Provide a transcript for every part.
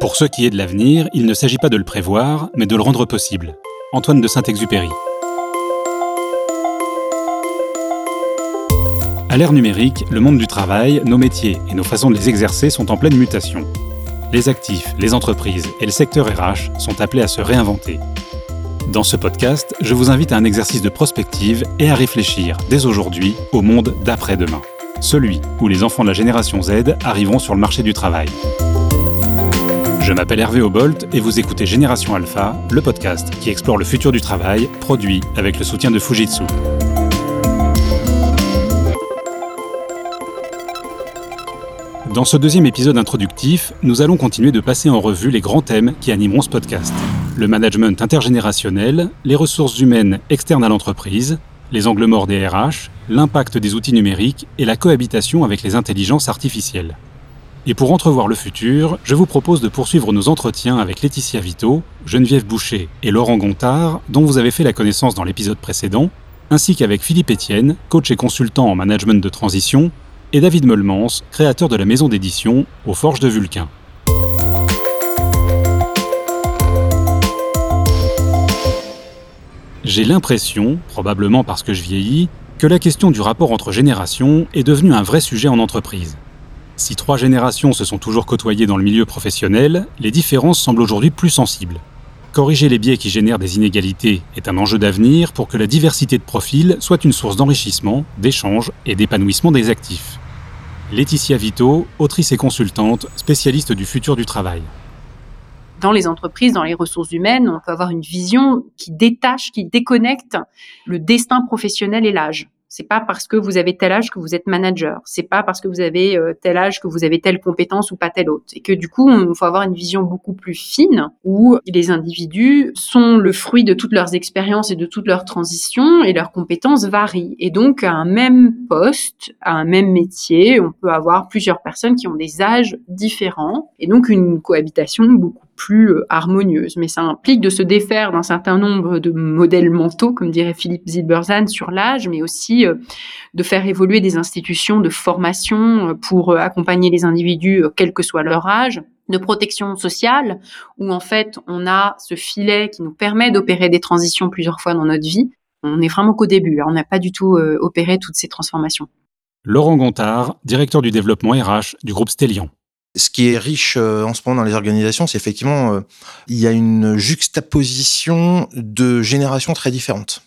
Pour ce qui est de l'avenir, il ne s'agit pas de le prévoir, mais de le rendre possible. Antoine de Saint-Exupéry. À l'ère numérique, le monde du travail, nos métiers et nos façons de les exercer sont en pleine mutation. Les actifs, les entreprises et le secteur RH sont appelés à se réinventer. Dans ce podcast, je vous invite à un exercice de prospective et à réfléchir dès aujourd'hui au monde d'après-demain. Celui où les enfants de la génération Z arriveront sur le marché du travail. Je m'appelle Hervé Obolt et vous écoutez Génération Alpha, le podcast qui explore le futur du travail, produit avec le soutien de Fujitsu. Dans ce deuxième épisode introductif, nous allons continuer de passer en revue les grands thèmes qui animeront ce podcast. Le management intergénérationnel, les ressources humaines externes à l'entreprise, les angles morts des RH, l'impact des outils numériques et la cohabitation avec les intelligences artificielles. Et pour entrevoir le futur, je vous propose de poursuivre nos entretiens avec Laetitia Vito, Geneviève Boucher et Laurent Gontard, dont vous avez fait la connaissance dans l'épisode précédent, ainsi qu'avec Philippe Etienne, coach et consultant en management de transition, et David Meulemans, créateur de la maison d'édition aux Forges de Vulcain. J'ai l'impression, probablement parce que je vieillis, que la question du rapport entre générations est devenue un vrai sujet en entreprise. Si trois générations se sont toujours côtoyées dans le milieu professionnel, les différences semblent aujourd'hui plus sensibles. Corriger les biais qui génèrent des inégalités est un enjeu d'avenir pour que la diversité de profils soit une source d'enrichissement, d'échange et d'épanouissement des actifs. Laetitia Vito, autrice et consultante, spécialiste du futur du travail. Dans les entreprises, dans les ressources humaines, on peut avoir une vision qui détache, qui déconnecte le destin professionnel et l'âge. C'est pas parce que vous avez tel âge que vous êtes manager. C'est pas parce que vous avez euh, tel âge que vous avez telle compétence ou pas telle autre. Et que du coup, il faut avoir une vision beaucoup plus fine où les individus sont le fruit de toutes leurs expériences et de toutes leurs transitions et leurs compétences varient. Et donc, à un même poste, à un même métier, on peut avoir plusieurs personnes qui ont des âges différents et donc une cohabitation beaucoup plus euh, harmonieuse. Mais ça implique de se défaire d'un certain nombre de modèles mentaux, comme dirait Philippe Zilberzan, sur l'âge, mais aussi euh, de faire évoluer des institutions de formation euh, pour accompagner les individus, quel que soit leur âge de protection sociale, où en fait on a ce filet qui nous permet d'opérer des transitions plusieurs fois dans notre vie. On est vraiment qu'au début, hein. on n'a pas du tout opéré toutes ces transformations. Laurent Gontard, directeur du développement RH du groupe Stellion. Ce qui est riche euh, en ce moment dans les organisations, c'est effectivement, euh, il y a une juxtaposition de générations très différentes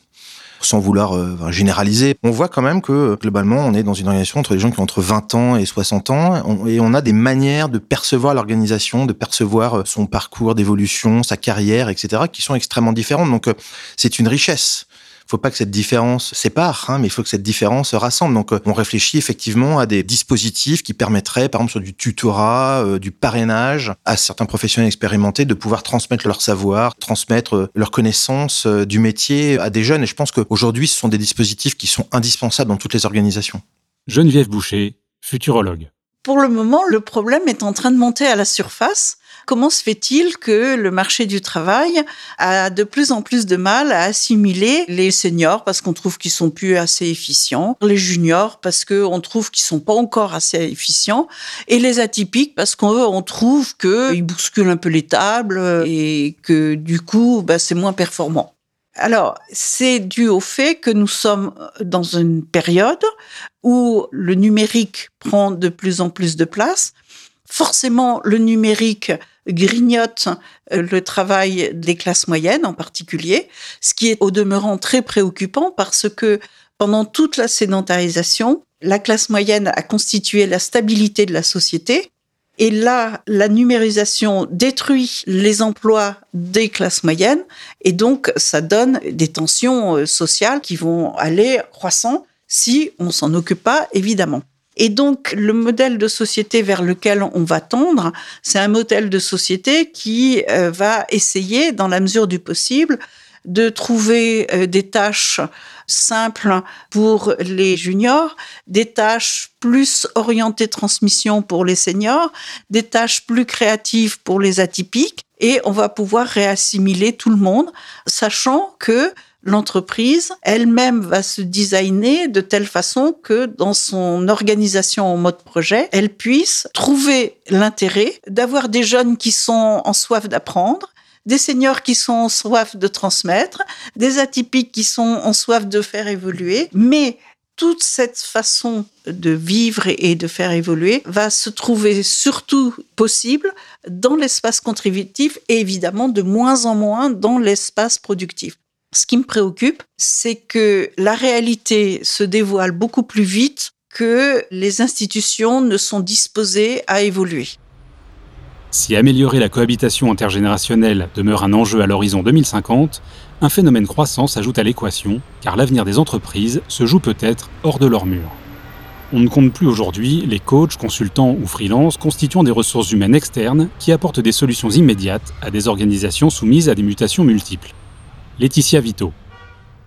sans vouloir euh, généraliser, on voit quand même que globalement, on est dans une organisation entre les gens qui ont entre 20 ans et 60 ans, et on a des manières de percevoir l'organisation, de percevoir son parcours d'évolution, sa carrière, etc., qui sont extrêmement différentes. Donc, c'est une richesse faut pas que cette différence sépare, hein, mais il faut que cette différence rassemble. Donc, euh, on réfléchit effectivement à des dispositifs qui permettraient, par exemple, sur du tutorat, euh, du parrainage, à certains professionnels expérimentés de pouvoir transmettre leur savoir, transmettre euh, leur connaissance du métier à des jeunes. Et je pense qu'aujourd'hui, ce sont des dispositifs qui sont indispensables dans toutes les organisations. Geneviève Boucher, futurologue. Pour le moment, le problème est en train de monter à la surface Comment se fait-il que le marché du travail a de plus en plus de mal à assimiler les seniors parce qu'on trouve qu'ils sont plus assez efficients, les juniors parce qu'on trouve qu'ils sont pas encore assez efficients, et les atypiques parce qu'on trouve qu'ils bousculent un peu les tables et que du coup, bah, c'est moins performant. Alors, c'est dû au fait que nous sommes dans une période où le numérique prend de plus en plus de place. Forcément, le numérique grignote euh, le travail des classes moyennes en particulier, ce qui est au demeurant très préoccupant parce que pendant toute la sédentarisation, la classe moyenne a constitué la stabilité de la société. Et là, la numérisation détruit les emplois des classes moyennes et donc ça donne des tensions euh, sociales qui vont aller croissant si on s'en occupe pas, évidemment. Et donc, le modèle de société vers lequel on va tendre, c'est un modèle de société qui euh, va essayer, dans la mesure du possible, de trouver euh, des tâches simples pour les juniors, des tâches plus orientées transmission pour les seniors, des tâches plus créatives pour les atypiques, et on va pouvoir réassimiler tout le monde, sachant que l'entreprise elle-même va se designer de telle façon que dans son organisation en mode projet, elle puisse trouver l'intérêt d'avoir des jeunes qui sont en soif d'apprendre, des seniors qui sont en soif de transmettre, des atypiques qui sont en soif de faire évoluer, mais toute cette façon de vivre et de faire évoluer va se trouver surtout possible dans l'espace contributif et évidemment de moins en moins dans l'espace productif. Ce qui me préoccupe, c'est que la réalité se dévoile beaucoup plus vite que les institutions ne sont disposées à évoluer. Si améliorer la cohabitation intergénérationnelle demeure un enjeu à l'horizon 2050, un phénomène croissant s'ajoute à l'équation, car l'avenir des entreprises se joue peut-être hors de leurs murs. On ne compte plus aujourd'hui les coachs, consultants ou freelances constituant des ressources humaines externes qui apportent des solutions immédiates à des organisations soumises à des mutations multiples. Laetitia Vito.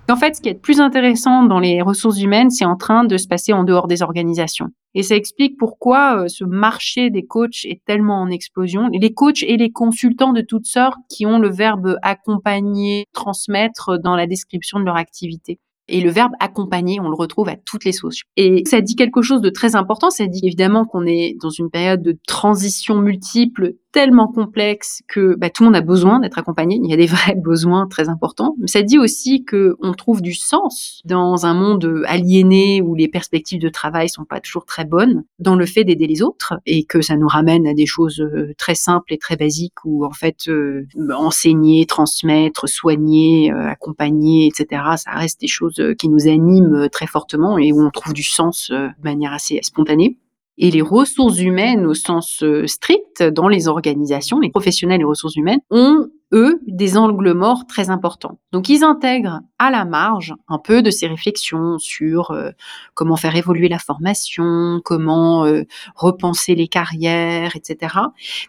En fait, ce qui est le plus intéressant dans les ressources humaines, c'est en train de se passer en dehors des organisations. Et ça explique pourquoi euh, ce marché des coachs est tellement en explosion. Les coachs et les consultants de toutes sortes qui ont le verbe accompagner, transmettre dans la description de leur activité. Et le verbe accompagner, on le retrouve à toutes les sauces. Et ça dit quelque chose de très important. Ça dit évidemment qu'on est dans une période de transition multiple tellement complexe que bah, tout le monde a besoin d'être accompagné. Il y a des vrais besoins très importants. Ça dit aussi que on trouve du sens dans un monde aliéné où les perspectives de travail sont pas toujours très bonnes, dans le fait d'aider les autres et que ça nous ramène à des choses euh, très simples et très basiques où en fait euh, enseigner, transmettre, soigner, euh, accompagner, etc. Ça reste des choses qui nous animent très fortement et où on trouve du sens de manière assez spontanée et les ressources humaines au sens euh, strict dans les organisations, les professionnels et ressources humaines, ont eux, des angles morts très importants. Donc ils intègrent à la marge un peu de ces réflexions sur euh, comment faire évoluer la formation, comment euh, repenser les carrières, etc.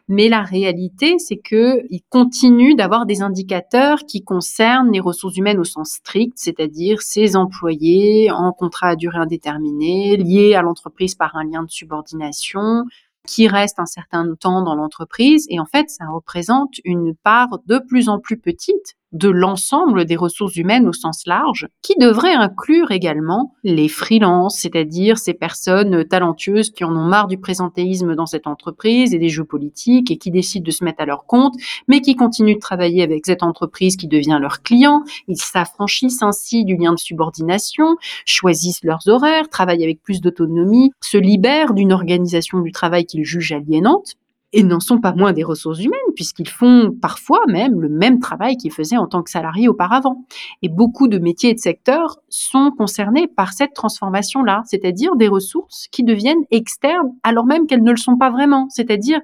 Mais la réalité, c'est que ils continuent d'avoir des indicateurs qui concernent les ressources humaines au sens strict, c'est-à-dire ces employés en contrat à durée indéterminée, liés à l'entreprise par un lien de subordination, qui reste un certain temps dans l'entreprise. Et en fait, ça représente une part de plus en plus petite de l'ensemble des ressources humaines au sens large, qui devrait inclure également les freelances, c'est-à-dire ces personnes talentueuses qui en ont marre du présentéisme dans cette entreprise et des jeux politiques et qui décident de se mettre à leur compte, mais qui continuent de travailler avec cette entreprise qui devient leur client. Ils s'affranchissent ainsi du lien de subordination, choisissent leurs horaires, travaillent avec plus d'autonomie, se libèrent d'une organisation du travail qu'ils jugent aliénante et n'en sont pas moins des ressources humaines, puisqu'ils font parfois même le même travail qu'ils faisaient en tant que salariés auparavant. Et beaucoup de métiers et de secteurs sont concernés par cette transformation-là, c'est-à-dire des ressources qui deviennent externes alors même qu'elles ne le sont pas vraiment, c'est-à-dire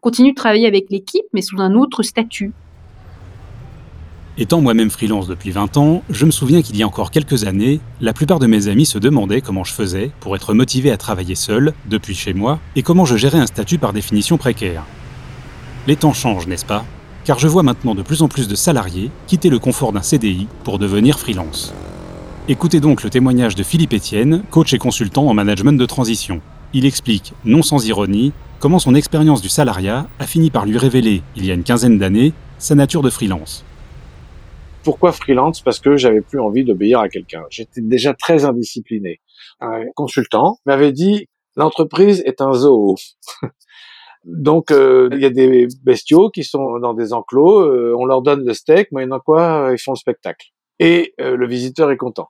continuent de travailler avec l'équipe mais sous un autre statut. Étant moi-même freelance depuis 20 ans, je me souviens qu'il y a encore quelques années, la plupart de mes amis se demandaient comment je faisais pour être motivé à travailler seul, depuis chez moi, et comment je gérais un statut par définition précaire. Les temps changent, n'est-ce pas? Car je vois maintenant de plus en plus de salariés quitter le confort d'un CDI pour devenir freelance. Écoutez donc le témoignage de Philippe Etienne, coach et consultant en management de transition. Il explique, non sans ironie, comment son expérience du salariat a fini par lui révéler, il y a une quinzaine d'années, sa nature de freelance. Pourquoi freelance? Parce que j'avais plus envie d'obéir à quelqu'un. J'étais déjà très indiscipliné. Un consultant m'avait dit l'entreprise est un zoo. Donc euh, il y a des bestiaux qui sont dans des enclos, euh, on leur donne le steak, moyennant quoi? Ils font le spectacle. Et euh, le visiteur est content.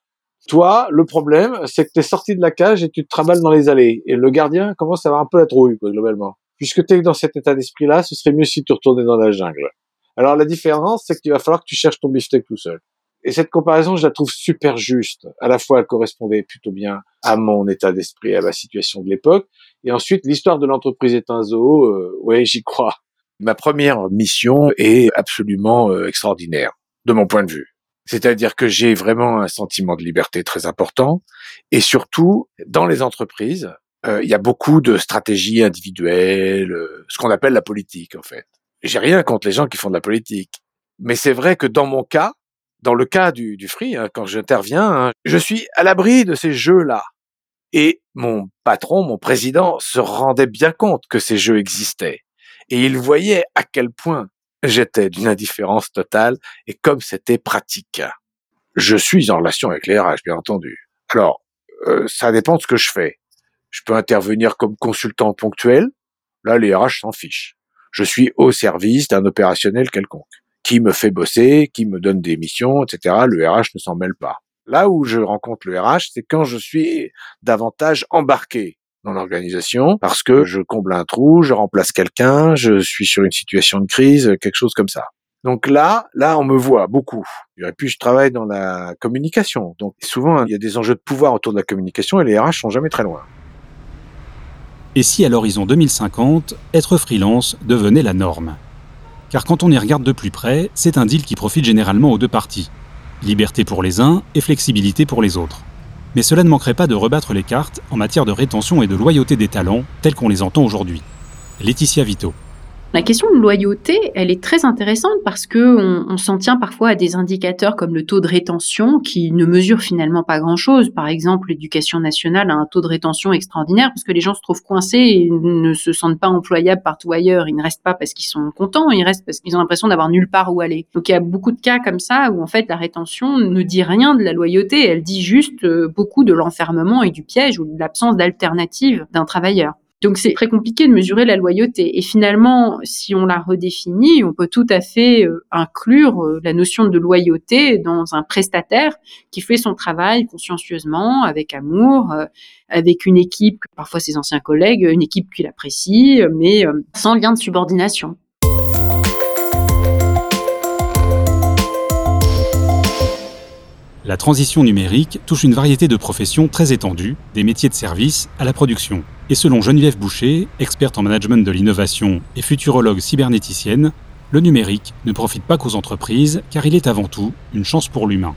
Toi, le problème, c'est que tu es sorti de la cage et tu te travailles dans les allées. Et le gardien commence à avoir un peu la trouille, quoi, globalement. Puisque tu es dans cet état d'esprit-là, ce serait mieux si tu retournais dans la jungle. Alors la différence, c'est qu'il va falloir que tu cherches ton beefsteak tout seul. Et cette comparaison, je la trouve super juste. À la fois, elle correspondait plutôt bien à mon état d'esprit, à ma situation de l'époque. Et ensuite, l'histoire de l'entreprise est un zoo. Euh, ouais, j'y crois. Ma première mission est absolument euh, extraordinaire, de mon point de vue. C'est-à-dire que j'ai vraiment un sentiment de liberté très important. Et surtout, dans les entreprises, euh, il y a beaucoup de stratégies individuelles, euh, ce qu'on appelle la politique, en fait j'ai rien contre les gens qui font de la politique. Mais c'est vrai que dans mon cas, dans le cas du, du free, hein, quand j'interviens, hein, je suis à l'abri de ces jeux-là. Et mon patron, mon président, se rendait bien compte que ces jeux existaient. Et il voyait à quel point j'étais d'une indifférence totale et comme c'était pratique. Je suis en relation avec les RH, bien entendu. Alors, euh, ça dépend de ce que je fais. Je peux intervenir comme consultant ponctuel. Là, les RH s'en fichent. Je suis au service d'un opérationnel quelconque qui me fait bosser, qui me donne des missions, etc. Le RH ne s'en mêle pas. Là où je rencontre le RH, c'est quand je suis davantage embarqué dans l'organisation parce que je comble un trou, je remplace quelqu'un, je suis sur une situation de crise, quelque chose comme ça. Donc là, là, on me voit beaucoup. Et puis, je travaille dans la communication. Donc, souvent, il y a des enjeux de pouvoir autour de la communication et les RH sont jamais très loin. Et si à l'horizon 2050, être freelance devenait la norme? Car quand on y regarde de plus près, c'est un deal qui profite généralement aux deux parties. Liberté pour les uns et flexibilité pour les autres. Mais cela ne manquerait pas de rebattre les cartes en matière de rétention et de loyauté des talents tels qu'on les entend aujourd'hui. Laetitia Vito. La question de loyauté, elle est très intéressante parce que on, s'en tient parfois à des indicateurs comme le taux de rétention qui ne mesure finalement pas grand-chose. Par exemple, l'éducation nationale a un taux de rétention extraordinaire parce que les gens se trouvent coincés et ne se sentent pas employables partout ailleurs. Ils ne restent pas parce qu'ils sont contents, ils restent parce qu'ils ont l'impression d'avoir nulle part où aller. Donc il y a beaucoup de cas comme ça où en fait la rétention ne dit rien de la loyauté, elle dit juste euh, beaucoup de l'enfermement et du piège ou de l'absence d'alternative d'un travailleur. Donc c'est très compliqué de mesurer la loyauté. Et finalement, si on la redéfinit, on peut tout à fait euh, inclure euh, la notion de loyauté dans un prestataire qui fait son travail consciencieusement, avec amour, euh, avec une équipe, parfois ses anciens collègues, une équipe qu'il apprécie, mais sans lien de subordination. La transition numérique touche une variété de professions très étendues, des métiers de service à la production. Et selon Geneviève Boucher, experte en management de l'innovation et futurologue cybernéticienne, le numérique ne profite pas qu'aux entreprises car il est avant tout une chance pour l'humain.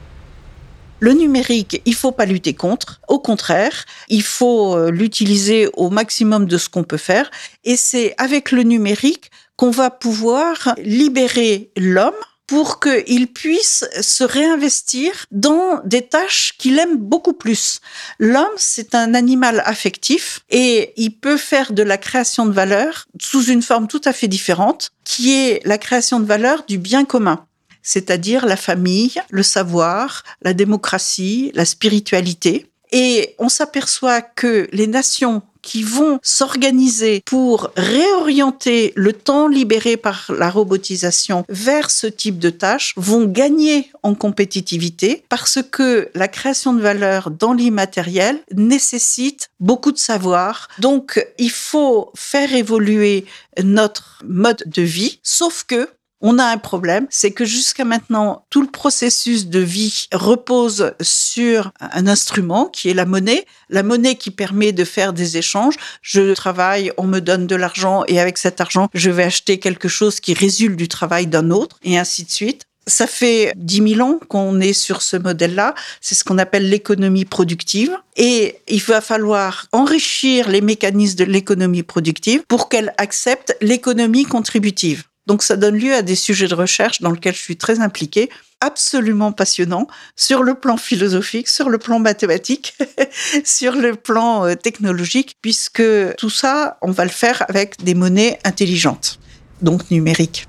Le numérique, il faut pas lutter contre. Au contraire, il faut euh, l'utiliser au maximum de ce qu'on peut faire. Et c'est avec le numérique qu'on va pouvoir libérer l'homme pour qu'il puisse se réinvestir dans des tâches qu'il aime beaucoup plus. L'homme, c'est un animal affectif et il peut faire de la création de valeur sous une forme tout à fait différente, qui est la création de valeur du bien commun c'est-à-dire la famille, le savoir, la démocratie, la spiritualité. Et on s'aperçoit que les nations qui vont s'organiser pour réorienter le temps libéré par la robotisation vers ce type de tâches vont gagner en compétitivité parce que la création de valeur dans l'immatériel nécessite beaucoup de savoir. Donc, il faut faire évoluer notre mode de vie, sauf que on a un problème, c'est que jusqu'à maintenant, tout le processus de vie repose sur un instrument qui est la monnaie, la monnaie qui permet de faire des échanges. Je travaille, on me donne de l'argent et avec cet argent, je vais acheter quelque chose qui résulte du travail d'un autre et ainsi de suite. Ça fait 10 000 ans qu'on est sur ce modèle-là. C'est ce qu'on appelle l'économie productive. Et il va falloir enrichir les mécanismes de l'économie productive pour qu'elle accepte l'économie contributive. Donc ça donne lieu à des sujets de recherche dans lesquels je suis très impliquée, absolument passionnants, sur le plan philosophique, sur le plan mathématique, sur le plan euh, technologique, puisque tout ça, on va le faire avec des monnaies intelligentes, donc numériques.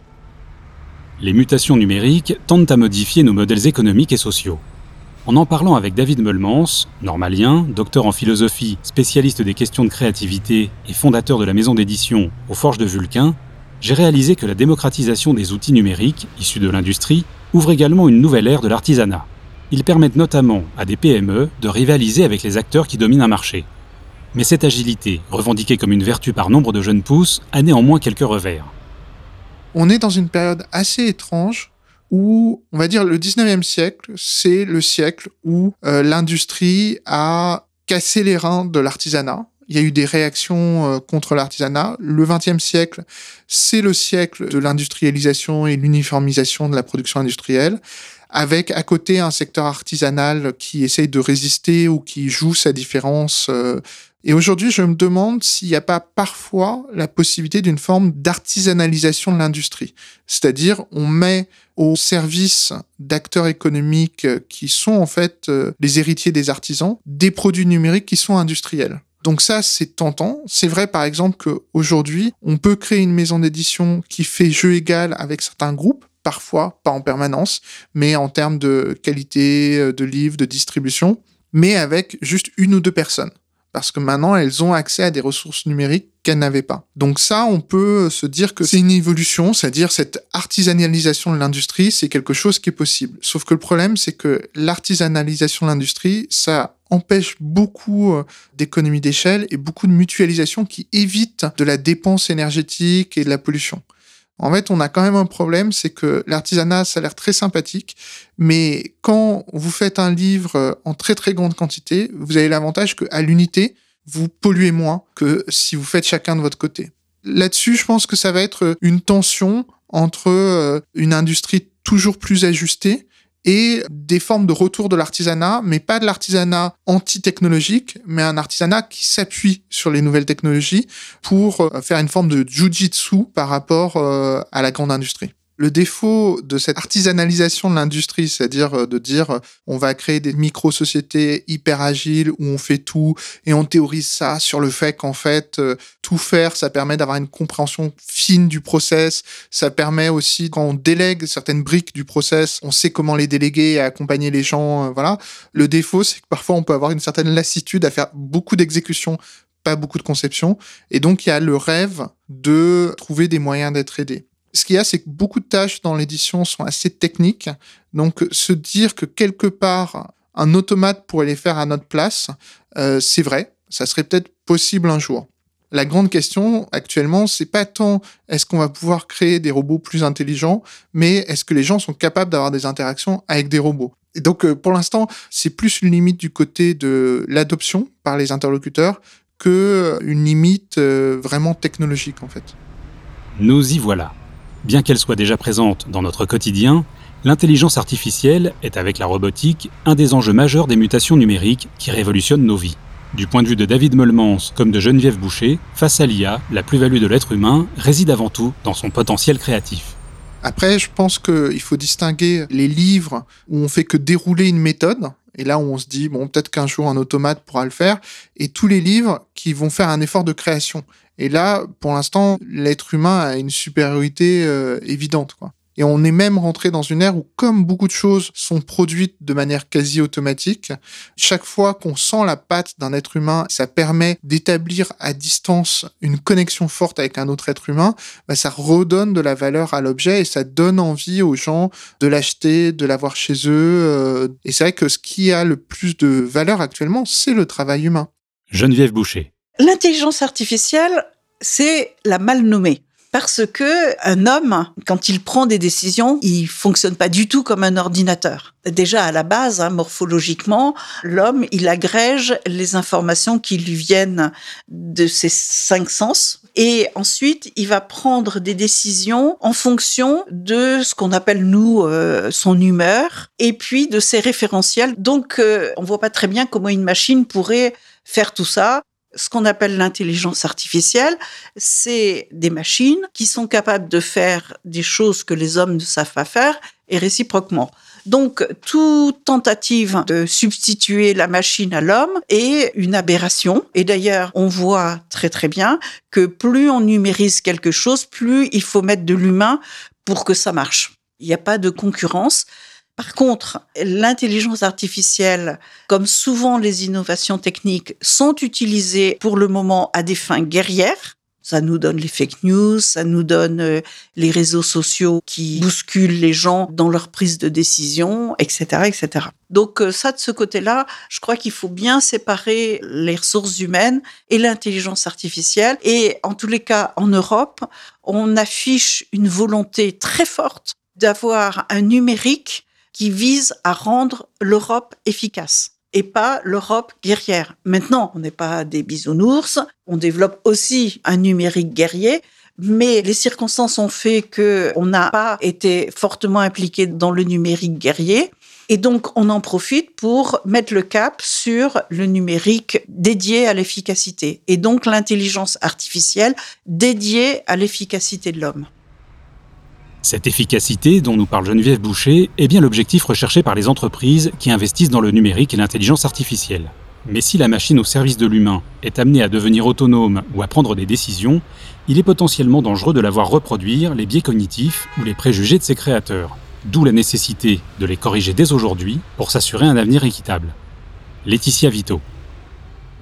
Les mutations numériques tendent à modifier nos modèles économiques et sociaux. En en parlant avec David Meulmans, normalien, docteur en philosophie, spécialiste des questions de créativité et fondateur de la maison d'édition Aux Forges de Vulcain, j'ai réalisé que la démocratisation des outils numériques, issus de l'industrie, ouvre également une nouvelle ère de l'artisanat. Ils permettent notamment à des PME de rivaliser avec les acteurs qui dominent un marché. Mais cette agilité, revendiquée comme une vertu par nombre de jeunes pousses, a néanmoins quelques revers. On est dans une période assez étrange où, on va dire, le 19e siècle, c'est le siècle où euh, l'industrie a cassé les reins de l'artisanat il y a eu des réactions euh, contre l'artisanat. Le XXe siècle, c'est le siècle de l'industrialisation et l'uniformisation de la production industrielle avec à côté un secteur artisanal qui essaye de résister ou qui joue sa différence. Euh. Et aujourd'hui, je me demande s'il n'y a pas parfois la possibilité d'une forme d'artisanalisation de l'industrie. C'est-à-dire, on met au service d'acteurs économiques qui sont en fait euh, les héritiers des artisans des produits numériques qui sont industriels. Donc ça, c'est tentant. C'est vrai, par exemple, qu'aujourd'hui, on peut créer une maison d'édition qui fait jeu égal avec certains groupes, parfois, pas en permanence, mais en termes de qualité euh, de livres, de distribution, mais avec juste une ou deux personnes. Parce que maintenant, elles ont accès à des ressources numériques qu'elles n'avaient pas. Donc ça, on peut se dire que c'est une évolution, c'est-à-dire cette artisanalisation de l'industrie, c'est quelque chose qui est possible. Sauf que le problème, c'est que l'artisanalisation de l'industrie, ça empêche beaucoup euh, d'économies d'échelle et beaucoup de mutualisation qui évite de la dépense énergétique et de la pollution. En fait, on a quand même un problème, c'est que l'artisanat, ça a l'air très sympathique, mais quand vous faites un livre euh, en très très grande quantité, vous avez l'avantage qu'à l'unité, vous polluez moins que si vous faites chacun de votre côté. Là-dessus, je pense que ça va être une tension entre euh, une industrie toujours plus ajustée et des formes de retour de l'artisanat, mais pas de l'artisanat anti-technologique, mais un artisanat qui s'appuie sur les nouvelles technologies pour euh, faire une forme de jujitsu par rapport euh, à la grande industrie le défaut de cette artisanalisation de l'industrie, c'est-à-dire euh, de dire euh, on va créer des micro-sociétés hyper agiles où on fait tout et on théorise ça sur le fait qu'en fait euh, tout faire, ça permet d'avoir une compréhension fine du process, ça permet aussi quand on délègue certaines briques du process, on sait comment les déléguer et accompagner les gens, voilà. Le défaut, c'est que parfois on peut avoir une certaine lassitude à faire beaucoup d'exécution pas beaucoup de conception. Et donc, il y a le rêve de trouver des moyens d'être aidé. Ce qu'il y a, c'est que beaucoup de tâches dans l'édition sont assez techniques. Donc, se dire que quelque part, un automate pourrait les faire à notre place, euh, c'est vrai. Ça serait peut-être possible un jour. La grande question actuellement, c'est pas tant est-ce qu'on va pouvoir créer des robots plus intelligents, mais est-ce que les gens sont capables d'avoir des interactions avec des robots? Et donc, euh, pour l'instant, c'est plus une limite du côté de l'adoption par les interlocuteurs que une limite euh, vraiment technologique en fait. Nous y voilà. Bien qu'elle soit déjà présente dans notre quotidien, l'intelligence artificielle est avec la robotique un des enjeux majeurs des mutations numériques qui révolutionnent nos vies. Du point de vue de David Molmans comme de Geneviève Boucher, face à l'IA, la plus-value de l'être humain réside avant tout dans son potentiel créatif. Après, je pense qu'il faut distinguer les livres où on fait que dérouler une méthode, et là où on se dit, bon, peut-être qu'un jour un automate pourra le faire, et tous les livres qui vont faire un effort de création. Et là, pour l'instant, l'être humain a une supériorité euh, évidente. Quoi. Et on est même rentré dans une ère où, comme beaucoup de choses sont produites de manière quasi automatique, chaque fois qu'on sent la patte d'un être humain, ça permet d'établir à distance une connexion forte avec un autre être humain, bah, ça redonne de la valeur à l'objet et ça donne envie aux gens de l'acheter, de l'avoir chez eux. Euh. et c'est vrai que ce qui a le plus de valeur actuellement, c'est le travail humain. Geneviève Boucher. L'intelligence artificielle, c'est la mal nommée. Parce que un homme, quand il prend des décisions, il fonctionne pas du tout comme un ordinateur. Déjà à la base, hein, morphologiquement, l'homme, il agrège les informations qui lui viennent de ses cinq sens. Et ensuite, il va prendre des décisions en fonction de ce qu'on appelle nous euh, son humeur, et puis de ses référentiels. Donc, euh, on voit pas très bien comment une machine pourrait faire tout ça ce qu'on appelle l'intelligence artificielle, c'est des machines qui sont capables de faire des choses que les hommes ne savent pas faire et réciproquement. Donc, toute tentative de substituer la machine à l'homme est une aberration. Et d'ailleurs, on voit très très bien que plus on numérise quelque chose, plus il faut mettre de l'humain pour que ça marche. Il n'y a pas de concurrence. Par contre, l'intelligence artificielle, comme souvent les innovations techniques, sont utilisées pour le moment à des fins guerrières. Ça nous donne les fake news, ça nous donne euh, les réseaux sociaux qui bousculent les gens dans leur prise de décision, etc., etc. Donc euh, ça, de ce côté-là, je crois qu'il faut bien séparer les ressources humaines et l'intelligence artificielle. Et en tous les cas, en Europe, on affiche une volonté très forte d'avoir un numérique qui vise à rendre l'Europe efficace et pas l'Europe guerrière. Maintenant, on n'est pas des bisounours, on développe aussi un numérique guerrier, mais les circonstances ont fait que on n'a pas été fortement impliqué dans le numérique guerrier. Et donc, on en profite pour mettre le cap sur le numérique dédié à l'efficacité. Et donc, l'intelligence artificielle dédiée à l'efficacité de l'homme. Cette efficacité dont nous parle Geneviève Boucher est bien l'objectif recherché par les entreprises qui investissent dans le numérique et l'intelligence artificielle. Mais si la machine au service de l'humain est amenée à devenir autonome ou à prendre des décisions, il est potentiellement dangereux de la voir reproduire les biais cognitifs ou les préjugés de ses créateurs. D'où la nécessité de les corriger dès aujourd'hui pour s'assurer un avenir équitable. Laetitia Vito.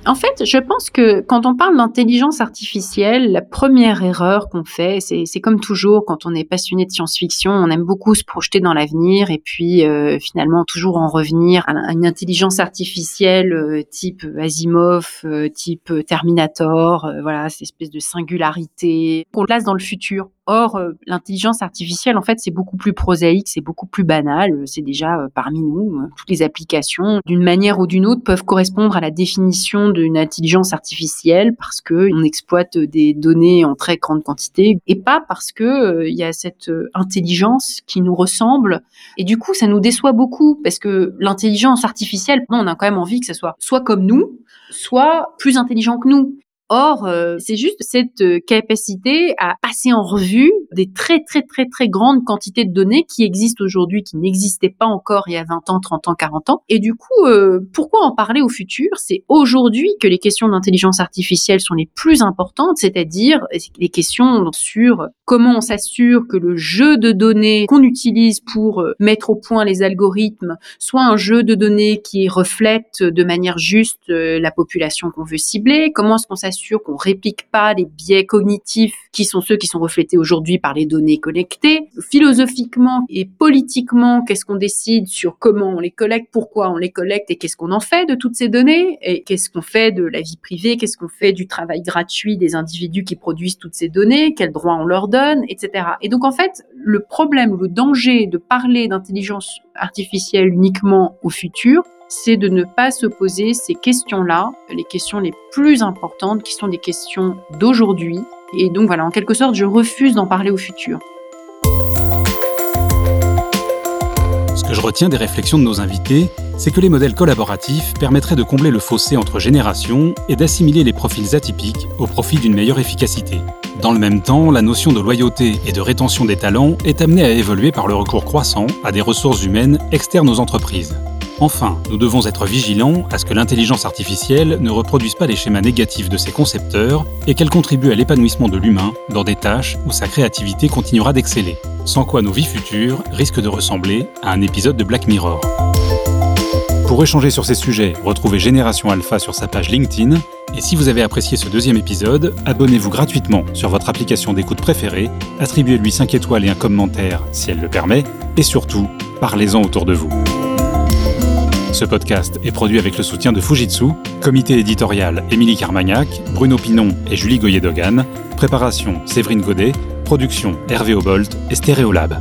En fait, je pense que quand on parle d'intelligence artificielle, la première erreur qu'on fait, c'est comme toujours quand on est passionné de science-fiction, on aime beaucoup se projeter dans l'avenir et puis euh, finalement toujours en revenir à une intelligence artificielle euh, type Asimov, euh, type Terminator, voilà, cette espèce de singularité qu'on place dans le futur. Or, euh, l'intelligence artificielle, en fait, c'est beaucoup plus prosaïque, c'est beaucoup plus banal. Euh, c'est déjà euh, parmi nous. Toutes les applications, d'une manière ou d'une autre, peuvent correspondre à la définition d'une intelligence artificielle parce que on exploite des données en très grande quantité et pas parce que il y a cette intelligence qui nous ressemble. Et du coup, ça nous déçoit beaucoup parce que l'intelligence artificielle, on a quand même envie que ça soit soit comme nous, soit plus intelligent que nous. Or, euh, c'est juste cette euh, capacité à passer en revue des très très très très grandes quantités de données qui existent aujourd'hui, qui n'existaient pas encore il y a 20 ans, 30 ans, 40 ans. Et du coup, euh, pourquoi en parler au futur? C'est aujourd'hui que les questions d'intelligence artificielle sont les plus importantes, c'est-à-dire les questions sur comment on s'assure que le jeu de données qu'on utilise pour mettre au point les algorithmes soit un jeu de données qui reflète de manière juste la population qu'on veut cibler, comment est-ce sûr qu'on réplique pas les biais cognitifs qui sont ceux qui sont reflétés aujourd'hui par les données collectées. Philosophiquement et politiquement, qu'est-ce qu'on décide sur comment on les collecte, pourquoi on les collecte et qu'est-ce qu'on en fait de toutes ces données et qu'est-ce qu'on fait de la vie privée, qu'est-ce qu'on fait du travail gratuit des individus qui produisent toutes ces données, quels droits on leur donne, etc. Et donc en fait, le problème, le danger de parler d'intelligence artificielle uniquement au futur, c'est de ne pas se poser ces questions-là, les questions les plus importantes, qui sont des questions d'aujourd'hui. Et donc voilà, en quelque sorte, je refuse d'en parler au futur. Ce que je retiens des réflexions de nos invités, c'est que les modèles collaboratifs permettraient de combler le fossé entre générations et d'assimiler les profils atypiques au profit d'une meilleure efficacité. Dans le même temps, la notion de loyauté et de rétention des talents est amenée à évoluer par le recours croissant à des ressources humaines externes aux entreprises. Enfin, nous devons être vigilants à ce que l'intelligence artificielle ne reproduise pas les schémas négatifs de ses concepteurs et qu'elle contribue à l'épanouissement de l'humain dans des tâches où sa créativité continuera d'exceller, sans quoi nos vies futures risquent de ressembler à un épisode de Black Mirror. Pour échanger sur ces sujets, retrouvez Génération Alpha sur sa page LinkedIn. Et si vous avez apprécié ce deuxième épisode, abonnez-vous gratuitement sur votre application d'écoute préférée, attribuez-lui 5 étoiles et un commentaire si elle le permet, et surtout, parlez-en autour de vous. Ce podcast est produit avec le soutien de Fujitsu, comité éditorial Émilie Carmagnac, Bruno Pinon et Julie Goyer-Dogan, préparation Séverine Godet, production Hervé Obolt et Stéréolab.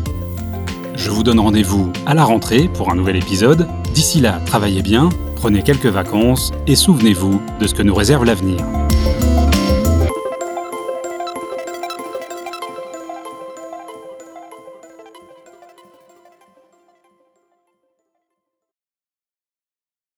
Je vous donne rendez-vous à la rentrée pour un nouvel épisode. D'ici là, travaillez bien, prenez quelques vacances et souvenez-vous de ce que nous réserve l'avenir.